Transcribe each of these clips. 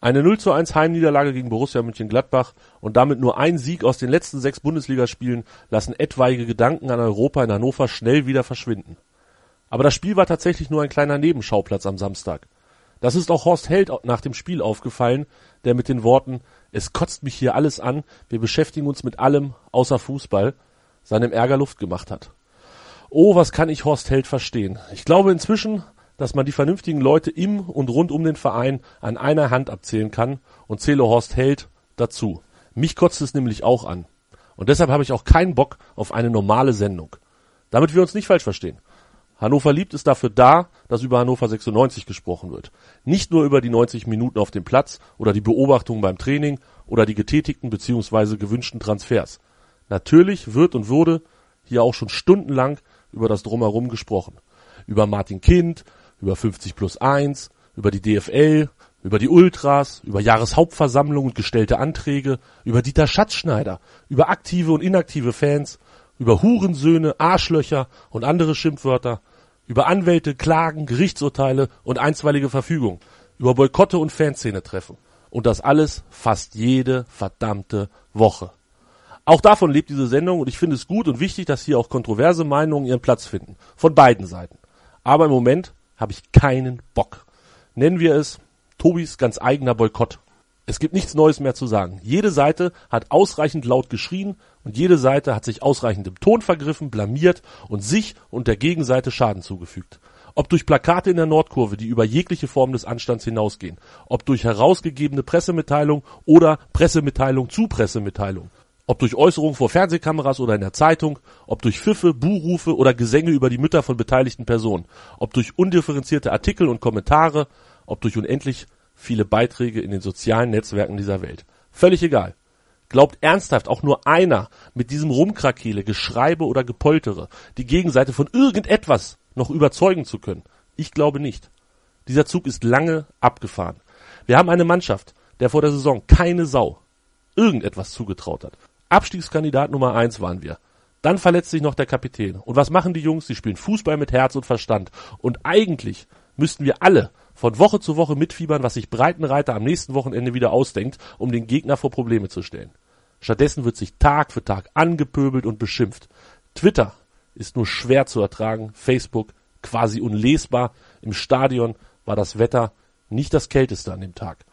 Eine 0 zu 1 Heimniederlage gegen Borussia Mönchengladbach und damit nur ein Sieg aus den letzten sechs Bundesligaspielen lassen etwaige Gedanken an Europa in Hannover schnell wieder verschwinden. Aber das Spiel war tatsächlich nur ein kleiner Nebenschauplatz am Samstag. Das ist auch Horst Held nach dem Spiel aufgefallen, der mit den Worten Es kotzt mich hier alles an, wir beschäftigen uns mit allem außer Fußball seinem Ärger Luft gemacht hat. Oh, was kann ich Horst Held verstehen. Ich glaube inzwischen, dass man die vernünftigen Leute im und rund um den Verein an einer Hand abzählen kann und zähle Horst Held dazu. Mich kotzt es nämlich auch an. Und deshalb habe ich auch keinen Bock auf eine normale Sendung. Damit wir uns nicht falsch verstehen. Hannover liebt ist dafür da, dass über Hannover 96 gesprochen wird. Nicht nur über die 90 Minuten auf dem Platz oder die Beobachtungen beim Training oder die getätigten bzw. gewünschten Transfers. Natürlich wird und wurde hier auch schon stundenlang über das Drumherum gesprochen. Über Martin Kind, über 50 plus 1, über die DFL, über die Ultras, über Jahreshauptversammlung und gestellte Anträge, über Dieter Schatzschneider, über aktive und inaktive Fans, über Hurensöhne, Arschlöcher und andere Schimpfwörter, über Anwälte, Klagen, Gerichtsurteile und einstweilige Verfügung, über Boykotte und Fanszene-Treffen. Und das alles fast jede verdammte Woche. Auch davon lebt diese Sendung und ich finde es gut und wichtig, dass hier auch kontroverse Meinungen ihren Platz finden. Von beiden Seiten. Aber im Moment habe ich keinen Bock. Nennen wir es Tobis ganz eigener Boykott. Es gibt nichts Neues mehr zu sagen. Jede Seite hat ausreichend laut geschrien und jede Seite hat sich ausreichend im Ton vergriffen, blamiert und sich und der Gegenseite Schaden zugefügt. Ob durch Plakate in der Nordkurve, die über jegliche Form des Anstands hinausgehen, ob durch herausgegebene Pressemitteilung oder Pressemitteilung zu Pressemitteilung, ob durch Äußerungen vor Fernsehkameras oder in der Zeitung, ob durch Pfiffe, Buhrufe oder Gesänge über die Mütter von beteiligten Personen, ob durch undifferenzierte Artikel und Kommentare, ob durch unendlich viele Beiträge in den sozialen Netzwerken dieser Welt. Völlig egal. Glaubt ernsthaft auch nur einer mit diesem Rumkrakele, Geschreibe oder Gepoltere die Gegenseite von irgendetwas noch überzeugen zu können? Ich glaube nicht. Dieser Zug ist lange abgefahren. Wir haben eine Mannschaft, der vor der Saison keine Sau irgendetwas zugetraut hat. Abstiegskandidat Nummer eins waren wir. Dann verletzt sich noch der Kapitän. Und was machen die Jungs? Sie spielen Fußball mit Herz und Verstand. Und eigentlich müssten wir alle von Woche zu Woche mitfiebern, was sich Breitenreiter am nächsten Wochenende wieder ausdenkt, um den Gegner vor Probleme zu stellen. Stattdessen wird sich Tag für Tag angepöbelt und beschimpft. Twitter ist nur schwer zu ertragen, Facebook quasi unlesbar. Im Stadion war das Wetter nicht das kälteste an dem Tag.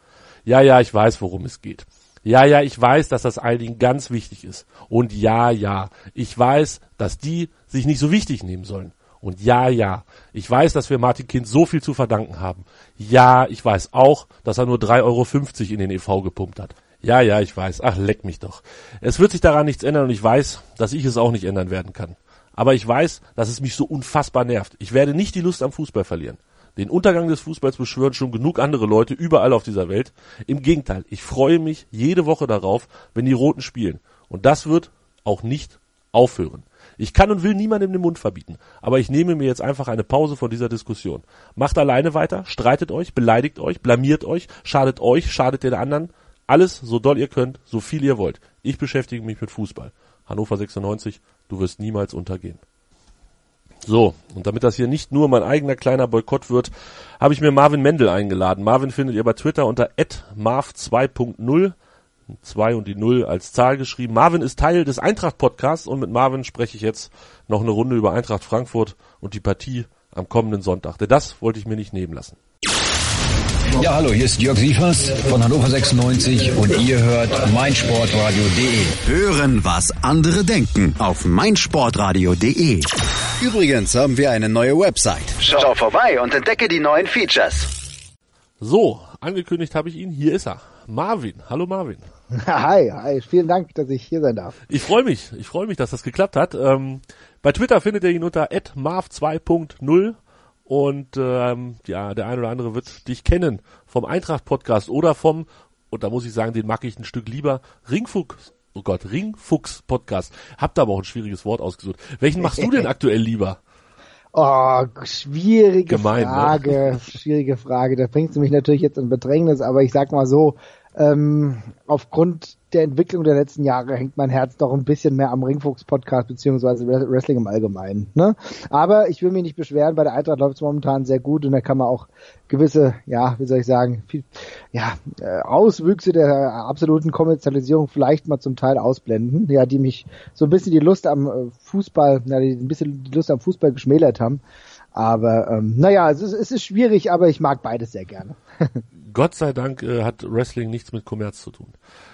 Ja, ja, ich weiß, worum es geht. Ja, ja, ich weiß, dass das einigen ganz wichtig ist. Und ja, ja, ich weiß, dass die sich nicht so wichtig nehmen sollen. Und ja, ja, ich weiß, dass wir Martin Kind so viel zu verdanken haben. Ja, ich weiß auch, dass er nur 3,50 Euro in den EV gepumpt hat. Ja, ja, ich weiß. Ach, leck mich doch. Es wird sich daran nichts ändern und ich weiß, dass ich es auch nicht ändern werden kann. Aber ich weiß, dass es mich so unfassbar nervt. Ich werde nicht die Lust am Fußball verlieren. Den Untergang des Fußballs beschwören schon genug andere Leute überall auf dieser Welt. Im Gegenteil, ich freue mich jede Woche darauf, wenn die Roten spielen. Und das wird auch nicht aufhören. Ich kann und will niemandem den Mund verbieten, aber ich nehme mir jetzt einfach eine Pause von dieser Diskussion. Macht alleine weiter, streitet euch, beleidigt euch, blamiert euch, schadet euch, schadet den anderen. Alles so doll ihr könnt, so viel ihr wollt. Ich beschäftige mich mit Fußball. Hannover 96, du wirst niemals untergehen. So, und damit das hier nicht nur mein eigener kleiner Boykott wird, habe ich mir Marvin Mendel eingeladen. Marvin findet ihr bei Twitter unter @marv2.0, 2 und die 0 als Zahl geschrieben. Marvin ist Teil des Eintracht Podcasts und mit Marvin spreche ich jetzt noch eine Runde über Eintracht Frankfurt und die Partie am kommenden Sonntag. Denn das wollte ich mir nicht nehmen lassen. Ja, hallo, hier ist Jörg Sievers von Hannover 96 und ihr hört meinsportradio.de. Hören, was andere denken auf meinsportradio.de. Übrigens haben wir eine neue Website. Schau vorbei und entdecke die neuen Features. So, angekündigt habe ich ihn. Hier ist er. Marvin. Hallo Marvin. Hi, hi. Vielen Dank, dass ich hier sein darf. Ich freue mich. Ich freue mich, dass das geklappt hat. Ähm, bei Twitter findet ihr ihn unter @marv2.0 und ähm, ja, der eine oder andere wird dich kennen vom Eintracht Podcast oder vom und da muss ich sagen, den mag ich ein Stück lieber. Ringfuchs, oh Gott, Ringfuchs Podcast. Habt aber auch ein schwieriges Wort ausgesucht. Welchen machst du denn aktuell lieber? Oh, schwierige Gemein, ne? Frage, schwierige Frage. Da bringst du mich natürlich jetzt in Bedrängnis, aber ich sag mal so, ähm, aufgrund der Entwicklung der letzten Jahre hängt mein Herz doch ein bisschen mehr am Ringfuchs-Podcast beziehungsweise Wrestling im Allgemeinen. Ne? Aber ich will mich nicht beschweren, bei der Eintracht läuft es momentan sehr gut und da kann man auch gewisse, ja, wie soll ich sagen, viel, ja, äh, Auswüchse der absoluten Kommerzialisierung vielleicht mal zum Teil ausblenden, ja, die mich so ein bisschen die Lust am äh, Fußball, ja, die ein bisschen die Lust am Fußball geschmälert haben. Aber ähm, naja, es ist, es ist schwierig, aber ich mag beides sehr gerne. Gott sei Dank äh, hat Wrestling nichts mit Kommerz zu tun.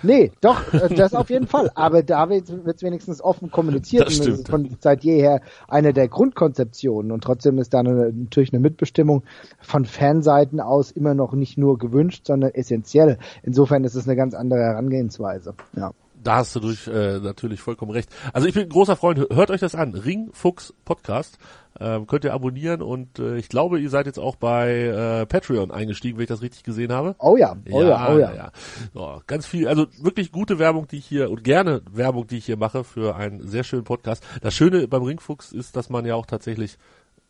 Nee, doch, äh, das auf jeden Fall. Aber da wird es wenigstens offen kommuniziert. Das und stimmt. ist von seit jeher eine der Grundkonzeptionen. Und trotzdem ist da eine, natürlich eine Mitbestimmung von Fanseiten aus immer noch nicht nur gewünscht, sondern essentiell. Insofern ist es eine ganz andere Herangehensweise. Ja. Da hast du durch äh, natürlich vollkommen recht. Also ich bin ein großer Freund, hört euch das an. Ringfuchs Podcast. Ähm, könnt ihr abonnieren und äh, ich glaube, ihr seid jetzt auch bei äh, Patreon eingestiegen, wenn ich das richtig gesehen habe. Oh ja, oh ja, oh ja. ja. So, ganz viel, also wirklich gute Werbung, die ich hier und gerne Werbung, die ich hier mache für einen sehr schönen Podcast. Das Schöne beim Ringfuchs ist, dass man ja auch tatsächlich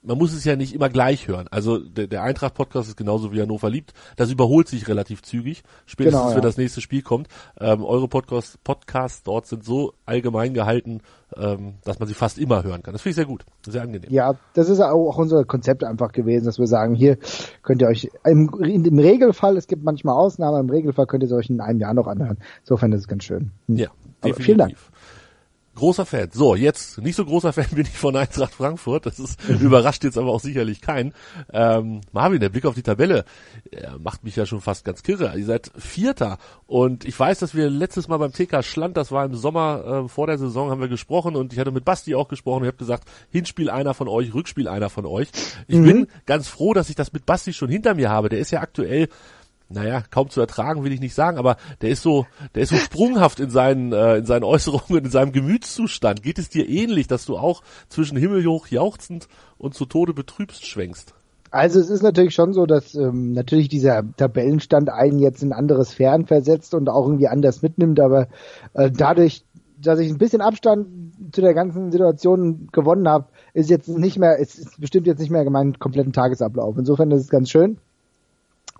man muss es ja nicht immer gleich hören. Also der, der Eintracht-Podcast ist genauso wie Hannover liebt. Das überholt sich relativ zügig, spätestens Genau, ja. wenn das nächste Spiel kommt. Ähm, eure Podcast, Podcasts dort sind so allgemein gehalten, ähm, dass man sie fast immer hören kann. Das finde ich sehr gut, sehr angenehm. Ja, das ist auch unser Konzept einfach gewesen, dass wir sagen, hier könnt ihr euch im, im Regelfall, es gibt manchmal Ausnahmen, im Regelfall könnt ihr es euch in einem Jahr noch anhören. Insofern ist es ganz schön. Hm. Ja, definitiv. vielen Dank. Großer Fan. So, jetzt, nicht so großer Fan bin ich von Eintracht Frankfurt. Das ist, überrascht jetzt aber auch sicherlich keinen. Ähm, Marvin, der Blick auf die Tabelle äh, macht mich ja schon fast ganz kirre. Ihr seid Vierter. Und ich weiß, dass wir letztes Mal beim TK Schland, das war im Sommer äh, vor der Saison, haben wir gesprochen und ich hatte mit Basti auch gesprochen. Ich habe gesagt, Hinspiel einer von euch, Rückspiel einer von euch. Ich bin ganz froh, dass ich das mit Basti schon hinter mir habe. Der ist ja aktuell naja, kaum zu ertragen will ich nicht sagen, aber der ist so, der ist so sprunghaft in seinen, äh, in seinen Äußerungen, in seinem Gemütszustand. Geht es dir ähnlich, dass du auch zwischen himmelhoch jauchzend und zu Tode betrübst schwenkst? Also es ist natürlich schon so, dass ähm, natürlich dieser Tabellenstand einen jetzt in andere Sphären versetzt und auch irgendwie anders mitnimmt, aber äh, dadurch, dass ich ein bisschen Abstand zu der ganzen Situation gewonnen habe, ist jetzt nicht mehr, ist bestimmt jetzt nicht mehr meinen kompletten Tagesablauf. Insofern ist es ganz schön.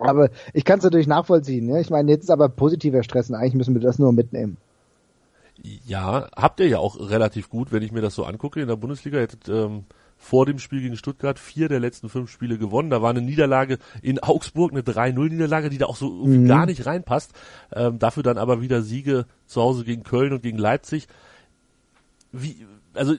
Aber ich kann es natürlich nachvollziehen. Ne? Ich meine, jetzt ist aber positiver Stress und eigentlich müssen wir das nur mitnehmen. Ja, habt ihr ja auch relativ gut, wenn ich mir das so angucke in der Bundesliga. Ihr hättet ähm, vor dem Spiel gegen Stuttgart vier der letzten fünf Spiele gewonnen. Da war eine Niederlage in Augsburg, eine 3-0-Niederlage, die da auch so irgendwie Mhm. gar nicht reinpasst. Ähm, dafür dann aber wieder Siege zu Hause gegen Köln und gegen Leipzig. Wie, also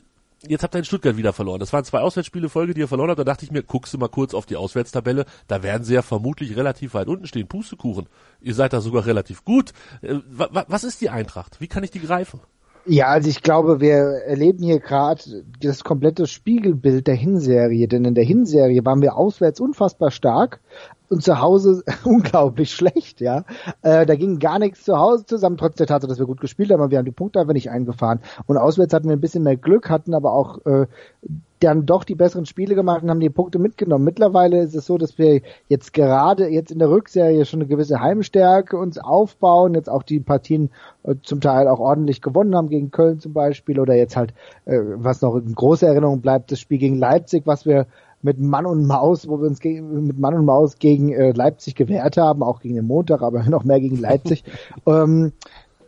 jetzt habt ihr in Stuttgart wieder verloren. Das waren zwei Auswärtsspiele Folge, die ihr verloren habt. Da dachte ich mir, guckst du mal kurz auf die Auswärtstabelle. Da werden sie ja vermutlich relativ weit unten stehen. Pustekuchen. Ihr seid da sogar relativ gut. Äh, wa, wa, was ist die Eintracht? Wie kann ich die greifen? Ja, also ich glaube, wir erleben hier gerade das komplette Spiegelbild der Hinserie, denn in der Hinserie waren wir auswärts unfassbar stark und zu Hause unglaublich schlecht, ja. Äh, da ging gar nichts zu Hause zusammen, trotz der Tatsache, dass wir gut gespielt haben, aber wir haben die Punkte einfach nicht eingefahren. Und auswärts hatten wir ein bisschen mehr Glück, hatten aber auch äh, dann doch die besseren Spiele gemacht und haben die Punkte mitgenommen. Mittlerweile ist es so, dass wir jetzt gerade jetzt in der Rückserie schon eine gewisse Heimstärke uns aufbauen, jetzt auch die Partien äh, zum Teil auch ordentlich gewonnen haben gegen Köln zum Beispiel oder jetzt halt, äh, was noch in großer Erinnerung bleibt, das Spiel gegen Leipzig, was wir mit Mann und Maus, wo wir uns gegen, mit Mann und Maus gegen äh, Leipzig gewehrt haben, auch gegen den Montag, aber noch mehr gegen Leipzig. ähm,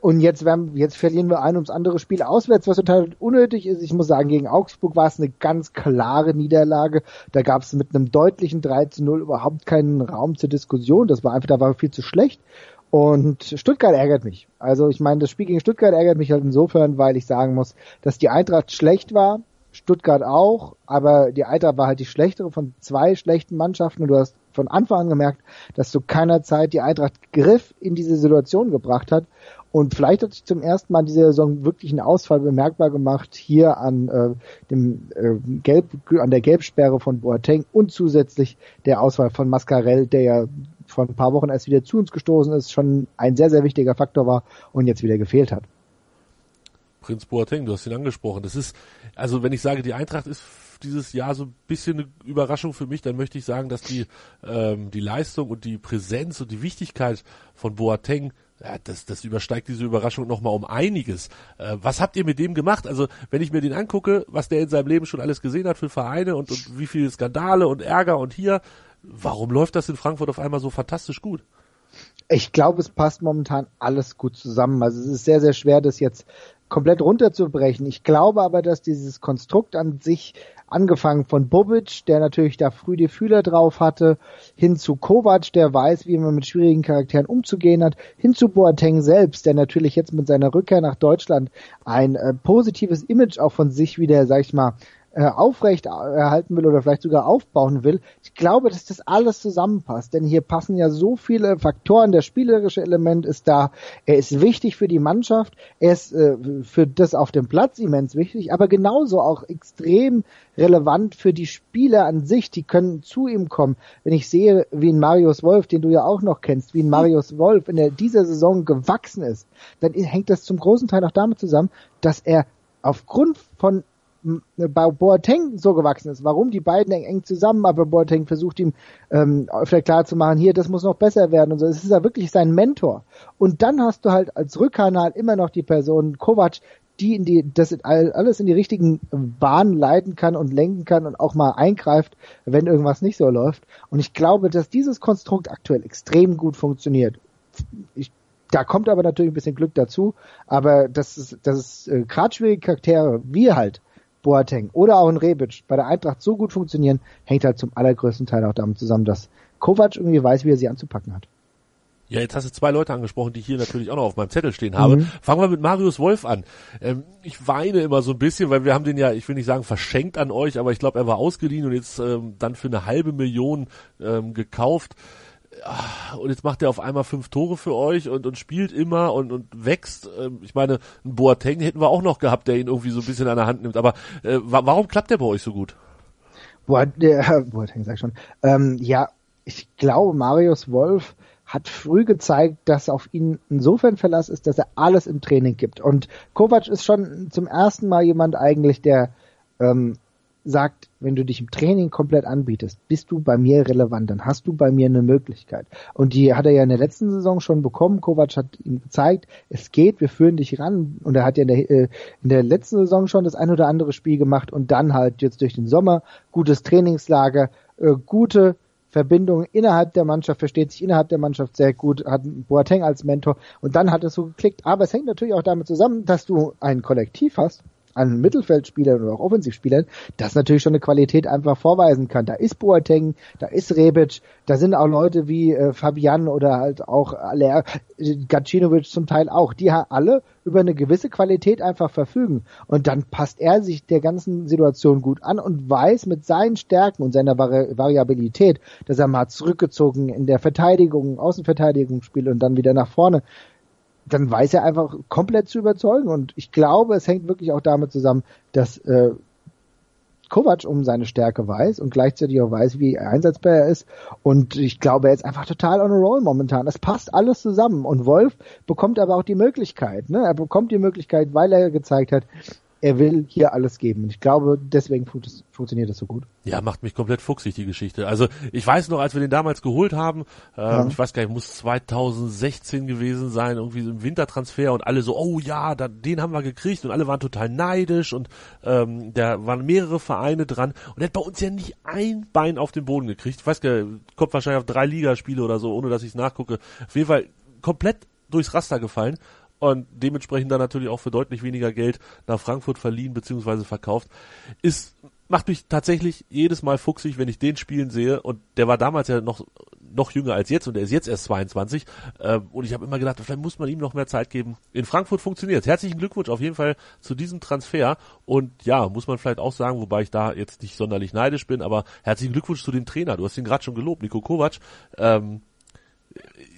und jetzt, werden, jetzt verlieren wir ein ums andere Spiel auswärts, was total unnötig ist. Ich muss sagen, gegen Augsburg war es eine ganz klare Niederlage. Da gab es mit einem deutlichen 3 zu 0 überhaupt keinen Raum zur Diskussion. Das war einfach, da war viel zu schlecht. Und Stuttgart ärgert mich. Also ich meine, das Spiel gegen Stuttgart ärgert mich halt insofern, weil ich sagen muss, dass die Eintracht schlecht war, Stuttgart auch, aber die Eintracht war halt die schlechtere von zwei schlechten Mannschaften und du hast von Anfang an gemerkt, dass zu keiner Zeit die Eintracht Griff in diese Situation gebracht hat. Und vielleicht hat sich zum ersten Mal in dieser Saison wirklich ein Ausfall bemerkbar gemacht hier an äh, dem äh, Gelb, an der Gelbsperre von Boateng und zusätzlich der Ausfall von Mascarell, der ja vor ein paar Wochen erst wieder zu uns gestoßen ist, schon ein sehr, sehr wichtiger Faktor war und jetzt wieder gefehlt hat. Prinz Boateng, du hast ihn angesprochen. Das ist, also wenn ich sage, die Eintracht ist dieses Jahr so ein bisschen eine Überraschung für mich, dann möchte ich sagen, dass die, ähm, die Leistung und die Präsenz und die Wichtigkeit von Boateng ja, das, das übersteigt diese Überraschung nochmal um einiges. Äh, was habt ihr mit dem gemacht? Also, wenn ich mir den angucke, was der in seinem Leben schon alles gesehen hat für Vereine und, und wie viele Skandale und Ärger und hier, warum läuft das in Frankfurt auf einmal so fantastisch gut? Ich glaube, es passt momentan alles gut zusammen. Also es ist sehr, sehr schwer, das jetzt komplett runterzubrechen. Ich glaube aber, dass dieses Konstrukt an sich angefangen von Bobic, der natürlich da früh die Fühler drauf hatte, hin zu Kovac, der weiß, wie man mit schwierigen Charakteren umzugehen hat, hin zu Boateng selbst, der natürlich jetzt mit seiner Rückkehr nach Deutschland ein äh, positives Image auch von sich wieder, sag ich mal, äh, aufrecht erhalten will oder vielleicht sogar aufbauen will. Ich glaube, dass das alles zusammenpasst, denn hier passen ja so viele Faktoren. Der spielerische Element ist da. Er ist wichtig für die Mannschaft. Er ist äh, für das auf dem Platz immens wichtig, aber genauso auch extrem relevant für die Spieler an sich. Die können zu ihm kommen. Wenn ich sehe, wie ein Marius Wolf, den du ja auch noch kennst, wie ein Marius Wolf in der, dieser Saison gewachsen ist, dann hängt das zum großen Teil auch damit zusammen, dass er aufgrund von bei Boateng so gewachsen ist, warum die beiden eng, zusammen, aber Boateng versucht ihm ähm, öfter klar zu machen, hier, das muss noch besser werden und so. Es ist ja wirklich sein Mentor. Und dann hast du halt als Rückkanal immer noch die Person Kovac, die in die, das alles in die richtigen Bahnen leiten kann und lenken kann und auch mal eingreift, wenn irgendwas nicht so läuft. Und ich glaube, dass dieses Konstrukt aktuell extrem gut funktioniert. Ich da kommt aber natürlich ein bisschen Glück dazu, aber das ist, das ist äh, gerade schwierige Charaktere, wie halt Boateng oder auch ein Rebic bei der Eintracht so gut funktionieren, hängt halt zum allergrößten Teil auch damit zusammen, dass Kovac irgendwie weiß, wie er sie anzupacken hat. Ja, jetzt hast du zwei Leute angesprochen, die ich hier natürlich auch noch auf meinem Zettel stehen habe. Mhm. Fangen wir mit Marius Wolf an. Ähm, ich weine immer so ein bisschen, weil wir haben den ja, ich will nicht sagen verschenkt an euch, aber ich glaube, er war ausgeliehen und jetzt ähm, dann für eine halbe Million ähm, gekauft. Ah, und jetzt macht er auf einmal fünf Tore für euch und, und spielt immer und, und wächst. Ähm, ich meine, einen Boateng hätten wir auch noch gehabt, der ihn irgendwie so ein bisschen an der Hand nimmt. Aber äh, warum klappt der bei euch so gut? Der, Boateng sag ich schon. Ähm, ja, ich glaube, Marius Wolf hat früh gezeigt, dass auf ihn insofern Verlass ist, dass er alles im Training gibt. Und Kovac ist schon zum ersten Mal jemand eigentlich, der ähm, sagt, wenn du dich im Training komplett anbietest, bist du bei mir relevant, dann hast du bei mir eine Möglichkeit. Und die hat er ja in der letzten Saison schon bekommen. Kovac hat ihm gezeigt, es geht, wir führen dich ran. Und er hat ja in der, äh, in der letzten Saison schon das ein oder andere Spiel gemacht und dann halt jetzt durch den Sommer gutes Trainingslager, äh, gute Verbindung innerhalb der Mannschaft, versteht sich innerhalb der Mannschaft sehr gut, hat Boateng als Mentor und dann hat es so geklickt. Aber es hängt natürlich auch damit zusammen, dass du ein Kollektiv hast, an Mittelfeldspielern oder auch Offensivspielern, das natürlich schon eine Qualität einfach vorweisen kann. Da ist Boateng, da ist Rebic, da sind auch Leute wie äh, Fabian oder halt auch Aller, Gacinovic zum Teil auch, die alle über eine gewisse Qualität einfach verfügen. Und dann passt er sich der ganzen Situation gut an und weiß mit seinen Stärken und seiner Vari Variabilität, dass er mal zurückgezogen in der Verteidigung, Außenverteidigung spielt und dann wieder nach vorne dann weiß er einfach komplett zu überzeugen. Und ich glaube, es hängt wirklich auch damit zusammen, dass äh, Kovac um seine Stärke weiß und gleichzeitig auch weiß, wie einsatzbar er ist. Und ich glaube, er ist einfach total on a roll momentan. Es passt alles zusammen. Und Wolf bekommt aber auch die Möglichkeit. Ne? Er bekommt die Möglichkeit, weil er gezeigt hat, er will hier alles geben. Und ich glaube, deswegen fun funktioniert das so gut. Ja, macht mich komplett fuchsig, die Geschichte. Also ich weiß noch, als wir den damals geholt haben, ähm, ja. ich weiß gar nicht, muss 2016 gewesen sein, irgendwie so im Wintertransfer und alle so, oh ja, da, den haben wir gekriegt und alle waren total neidisch und ähm, da waren mehrere Vereine dran und er hat bei uns ja nicht ein Bein auf den Boden gekriegt. Ich weiß gar nicht, kommt wahrscheinlich auf drei Ligaspiele oder so, ohne dass ich es nachgucke. Auf jeden Fall komplett durchs Raster gefallen und dementsprechend dann natürlich auch für deutlich weniger Geld nach Frankfurt verliehen bzw. verkauft, ist macht mich tatsächlich jedes Mal fuchsig, wenn ich den spielen sehe und der war damals ja noch noch jünger als jetzt und er ist jetzt erst 22 äh, und ich habe immer gedacht, vielleicht muss man ihm noch mehr Zeit geben. In Frankfurt funktioniert. Herzlichen Glückwunsch auf jeden Fall zu diesem Transfer und ja, muss man vielleicht auch sagen, wobei ich da jetzt nicht sonderlich neidisch bin, aber herzlichen Glückwunsch zu dem Trainer. Du hast ihn gerade schon gelobt, Nico Kovac. Ähm,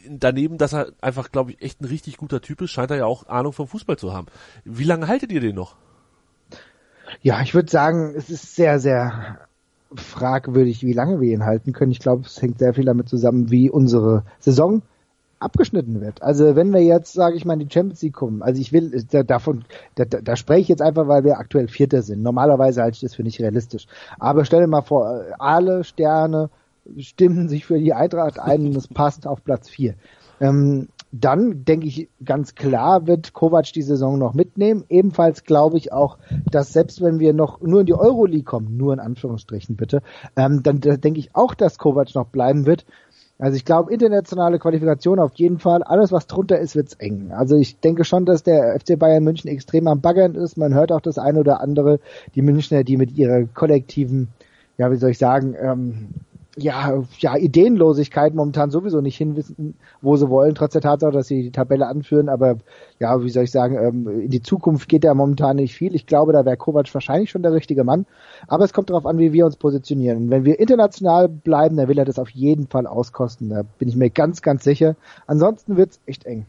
daneben, dass er einfach, glaube ich, echt ein richtig guter Typ ist, scheint er ja auch Ahnung vom Fußball zu haben. Wie lange haltet ihr den noch? Ja, ich würde sagen, es ist sehr, sehr fragwürdig, wie lange wir ihn halten können. Ich glaube, es hängt sehr viel damit zusammen, wie unsere Saison abgeschnitten wird. Also wenn wir jetzt, sage ich mal, in die Champions League kommen, also ich will da, davon, da, da spreche ich jetzt einfach, weil wir aktuell Vierter sind. Normalerweise halte ich das für nicht realistisch. Aber stell dir mal vor, alle Sterne stimmen sich für die Eintracht ein und es passt auf Platz vier. Ähm, dann denke ich ganz klar, wird Kovac die Saison noch mitnehmen. Ebenfalls glaube ich auch, dass selbst wenn wir noch nur in die Euroleague kommen, nur in Anführungsstrichen bitte, ähm, dann denke ich auch, dass Kovac noch bleiben wird. Also ich glaube, internationale Qualifikation auf jeden Fall. Alles, was drunter ist, wird's eng. Also ich denke schon, dass der FC Bayern München extrem am Baggern ist. Man hört auch das eine oder andere, die Münchner, die mit ihrer kollektiven, ja, wie soll ich sagen, ähm, ja, ja, Ideenlosigkeit momentan sowieso nicht hinwissen, wo sie wollen, trotz der Tatsache, dass sie die Tabelle anführen. Aber ja, wie soll ich sagen, ähm, in die Zukunft geht da momentan nicht viel. Ich glaube, da wäre Kovac wahrscheinlich schon der richtige Mann. Aber es kommt darauf an, wie wir uns positionieren. Und wenn wir international bleiben, dann will er das auf jeden Fall auskosten. Da bin ich mir ganz, ganz sicher. Ansonsten wird's echt eng.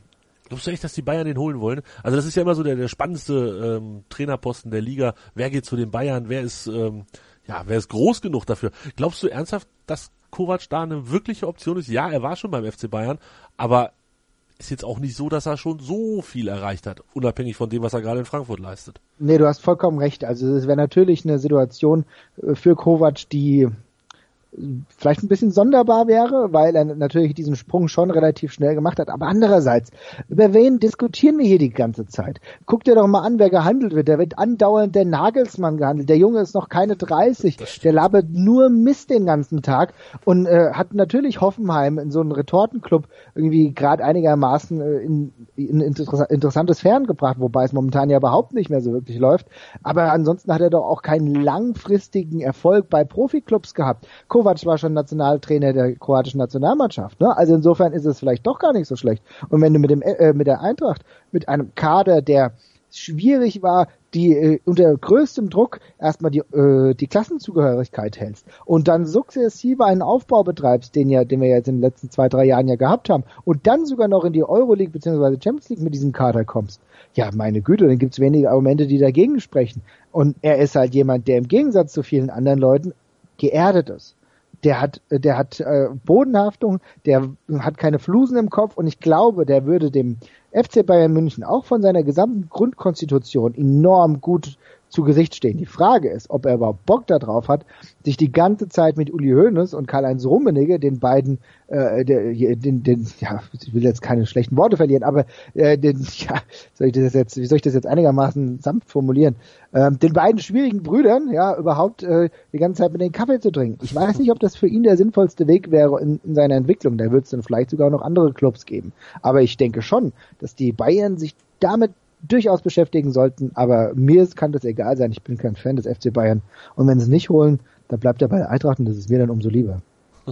Glaubst du echt, dass die Bayern den holen wollen? Also das ist ja immer so der, der spannendste ähm, Trainerposten der Liga. Wer geht zu den Bayern? Wer ist ähm, ja, wer ist groß genug dafür? Glaubst du ernsthaft, dass Kovac da eine wirkliche Option ist? Ja, er war schon beim FC Bayern, aber ist jetzt auch nicht so, dass er schon so viel erreicht hat, unabhängig von dem, was er gerade in Frankfurt leistet. Nee, du hast vollkommen recht. Also es wäre natürlich eine Situation äh, für Kovac, die vielleicht ein bisschen sonderbar wäre, weil er natürlich diesen Sprung schon relativ schnell gemacht hat. Aber andererseits, über wen diskutieren wir hier die ganze Zeit? Guck dir doch mal an, wer gehandelt wird. Der wird andauernd der Nagelsmann gehandelt. Der Junge ist noch keine 30. Der labert nur Mist den ganzen Tag und äh, hat natürlich Hoffenheim in so einen Retortenclub irgendwie gerade einigermaßen äh, in, in interessa interessante Sphären gebracht, wobei es momentan ja überhaupt nicht mehr so wirklich läuft. Aber ansonsten hat er doch auch keinen langfristigen Erfolg bei Profiklubs gehabt. Kovac war schon Nationaltrainer der kroatischen Nationalmannschaft. Ne? Also insofern ist es vielleicht doch gar nicht so schlecht. Und wenn du mit dem äh, mit der Eintracht mit einem Kader, der schwierig war, die äh, unter größtem Druck erstmal die, äh, die Klassenzugehörigkeit hältst und dann sukzessive einen Aufbau betreibst, den ja, den wir jetzt in den letzten zwei, drei Jahren ja gehabt haben, und dann sogar noch in die Euroleague bzw. Champions League mit diesem Kader kommst, ja, meine Güte, dann gibt's wenige Argumente, die dagegen sprechen. Und er ist halt jemand, der im Gegensatz zu vielen anderen Leuten geerdet ist der hat, der hat äh, Bodenhaftung, der hat keine Flusen im Kopf und ich glaube, der würde dem FC Bayern München auch von seiner gesamten Grundkonstitution enorm gut zu Gesicht stehen. Die Frage ist, ob er überhaupt Bock darauf hat, sich die ganze Zeit mit Uli Hoeneß und Karl-Heinz Rummenigge, den beiden, äh, den, den, ja, ich will jetzt keine schlechten Worte verlieren, aber äh, den, ja, soll ich das jetzt, wie soll ich das jetzt einigermaßen sanft formulieren, ähm, den beiden schwierigen Brüdern, ja, überhaupt äh, die ganze Zeit mit den Kaffee zu trinken. Ich weiß nicht, ob das für ihn der sinnvollste Weg wäre in, in seiner Entwicklung. Da wird es dann vielleicht sogar noch andere Clubs geben. Aber ich denke schon, dass die Bayern sich damit durchaus beschäftigen sollten, aber mir kann das egal sein. Ich bin kein Fan des FC Bayern. Und wenn sie es nicht holen, dann bleibt er bei Eintracht und das ist mir dann umso lieber.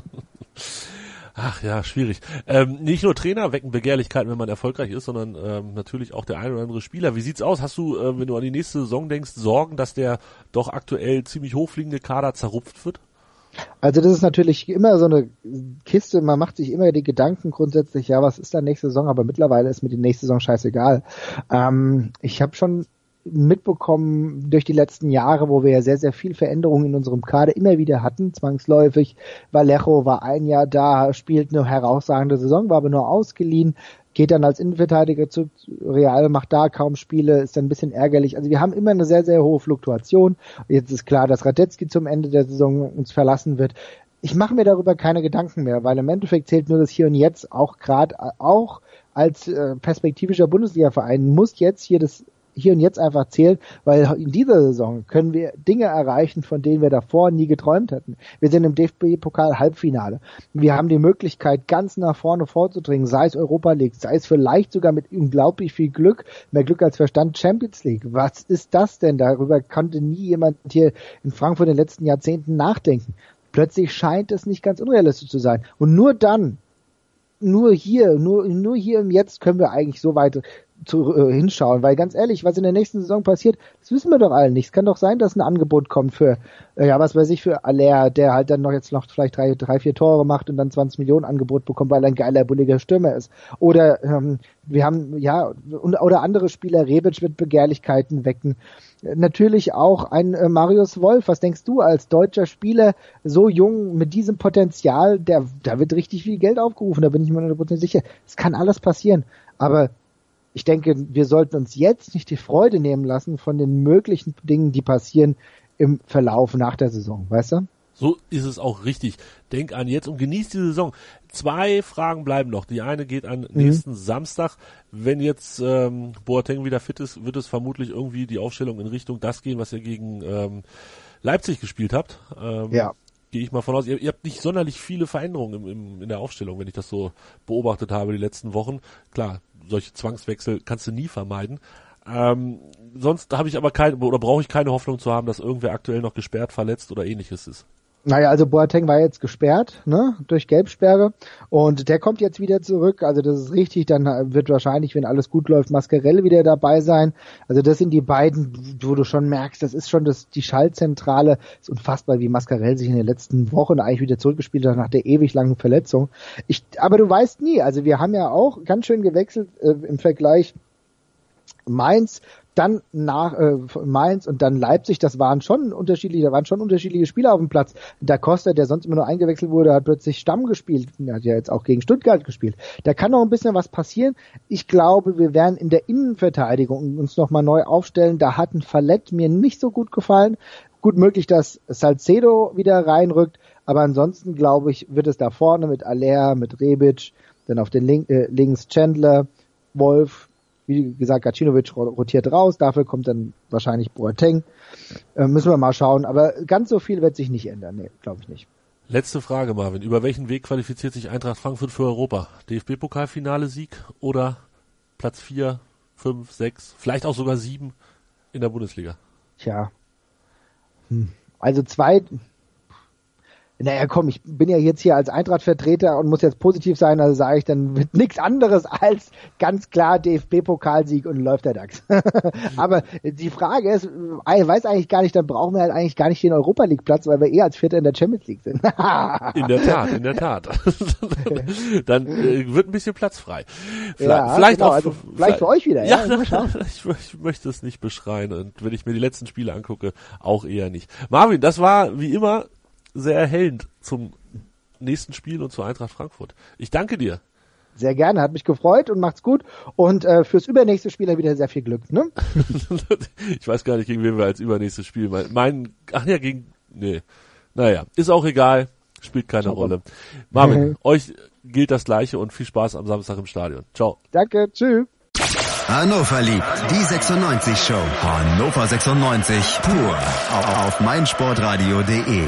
Ach ja, schwierig. Ähm, nicht nur Trainer wecken Begehrlichkeiten, wenn man erfolgreich ist, sondern ähm, natürlich auch der ein oder andere Spieler. Wie sieht's aus? Hast du, äh, wenn du an die nächste Saison denkst, Sorgen, dass der doch aktuell ziemlich hochfliegende Kader zerrupft wird? Also das ist natürlich immer so eine Kiste, man macht sich immer die Gedanken grundsätzlich, ja, was ist da nächste Saison, aber mittlerweile ist mir die nächste Saison scheißegal. Ähm, ich habe schon mitbekommen durch die letzten Jahre, wo wir ja sehr, sehr viel Veränderungen in unserem Kader immer wieder hatten, zwangsläufig. Vallejo war ein Jahr da, spielt eine herausragende Saison, war aber nur ausgeliehen geht dann als Innenverteidiger zu Real, macht da kaum Spiele, ist dann ein bisschen ärgerlich. Also wir haben immer eine sehr, sehr hohe Fluktuation. Jetzt ist klar, dass Radetzky zum Ende der Saison uns verlassen wird. Ich mache mir darüber keine Gedanken mehr, weil im Endeffekt zählt nur das Hier und Jetzt, auch gerade auch als äh, perspektivischer Bundesliga-Verein muss jetzt hier das hier und jetzt einfach zählen, weil in dieser Saison können wir Dinge erreichen, von denen wir davor nie geträumt hätten. Wir sind im DFB-Pokal Halbfinale. Wir haben die Möglichkeit, ganz nach vorne vorzudringen, sei es Europa League, sei es vielleicht sogar mit unglaublich viel Glück, mehr Glück als Verstand Champions League. Was ist das denn? Darüber konnte nie jemand hier in Frankfurt in den letzten Jahrzehnten nachdenken. Plötzlich scheint es nicht ganz unrealistisch zu sein. Und nur dann, nur hier, nur, nur hier im Jetzt können wir eigentlich so weit zu, äh, hinschauen, weil ganz ehrlich, was in der nächsten Saison passiert, das wissen wir doch alle nicht. Es kann doch sein, dass ein Angebot kommt für, äh, ja, was weiß ich, für Aller, der halt dann noch jetzt noch vielleicht drei, drei, vier Tore macht und dann 20 Millionen Angebot bekommt, weil er ein geiler, bulliger Stürmer ist. Oder ähm, wir haben, ja, und, oder andere Spieler, Rebic wird Begehrlichkeiten wecken. Natürlich auch ein äh, Marius Wolf. Was denkst du als deutscher Spieler, so jung, mit diesem Potenzial, der, da wird richtig viel Geld aufgerufen, da bin ich mir 100% sicher. Es kann alles passieren. Aber ich denke, wir sollten uns jetzt nicht die Freude nehmen lassen von den möglichen Dingen, die passieren im Verlauf nach der Saison, weißt du? So ist es auch richtig. Denk an jetzt und genieß die Saison. Zwei Fragen bleiben noch. Die eine geht an nächsten mhm. Samstag. Wenn jetzt ähm, Boateng wieder fit ist, wird es vermutlich irgendwie die Aufstellung in Richtung das gehen, was ihr gegen ähm, Leipzig gespielt habt. Ähm, ja. Gehe ich mal von aus. Ihr, ihr, habt nicht sonderlich viele Veränderungen im, im, in der Aufstellung, wenn ich das so beobachtet habe die letzten Wochen. Klar, solche Zwangswechsel kannst du nie vermeiden. Ähm, sonst habe ich aber keine oder brauche ich keine Hoffnung zu haben, dass irgendwer aktuell noch gesperrt, verletzt oder ähnliches ist. Naja, also Boateng war jetzt gesperrt, ne, durch Gelbsperre und der kommt jetzt wieder zurück, also das ist richtig, dann wird wahrscheinlich, wenn alles gut läuft, Mascarell wieder dabei sein. Also das sind die beiden, wo du schon merkst, das ist schon das, die Schaltzentrale, ist unfassbar, wie Mascarell sich in den letzten Wochen eigentlich wieder zurückgespielt hat nach der ewig langen Verletzung. Ich, aber du weißt nie, also wir haben ja auch ganz schön gewechselt äh, im Vergleich Mainz dann nach äh, Mainz und dann Leipzig, das waren schon unterschiedliche, da waren schon unterschiedliche Spieler auf dem Platz. Da Costa, der sonst immer nur eingewechselt wurde, hat plötzlich Stamm gespielt. Er hat ja jetzt auch gegen Stuttgart gespielt. Da kann noch ein bisschen was passieren. Ich glaube, wir werden in der Innenverteidigung uns nochmal neu aufstellen. Da hat ein Fallett mir nicht so gut gefallen. Gut möglich, dass Salcedo wieder reinrückt, aber ansonsten glaube ich, wird es da vorne mit Aller, mit Rebic, dann auf den Link, äh, links Chandler, Wolf, wie gesagt, Gacinovic rotiert raus, dafür kommt dann wahrscheinlich Boateng. Äh, müssen wir mal schauen, aber ganz so viel wird sich nicht ändern, nee, glaube ich nicht. Letzte Frage, Marvin. Über welchen Weg qualifiziert sich Eintracht Frankfurt für Europa? DFB-Pokalfinale-Sieg oder Platz 4, 5, 6, vielleicht auch sogar 7 in der Bundesliga? Tja. Hm. Also zwei, naja, komm, ich bin ja jetzt hier als Eintracht-Vertreter und muss jetzt positiv sein, also sage ich dann mit nichts anderes als ganz klar DFB-Pokalsieg und läuft der DAX. Aber die Frage ist, ich weiß eigentlich gar nicht, dann brauchen wir halt eigentlich gar nicht den Europa League-Platz, weil wir eh als Vierter in der Champions League sind. in der Tat, in der Tat. dann äh, wird ein bisschen Platz frei. Vielleicht, ja, vielleicht genau, auch also vielleicht, vielleicht für euch wieder. Ja, ja ich, ich möchte es nicht beschreien und wenn ich mir die letzten Spiele angucke, auch eher nicht. Marvin, das war wie immer sehr erhellend zum nächsten Spiel und zur Eintracht Frankfurt. Ich danke dir. Sehr gerne, hat mich gefreut und macht's gut. Und äh, fürs übernächste Spiel wieder sehr viel Glück. Ne? ich weiß gar nicht, gegen wen wir als übernächstes Spiel meinen. Mein, ach ja, gegen. Nee. Naja, ist auch egal. Spielt keine Ciao. Rolle. Marvin, euch gilt das gleiche und viel Spaß am Samstag im Stadion. Ciao. Danke, tschüss. Hannover liebt die 96 Show. Hannover 96 pur auf meinsportradio.de.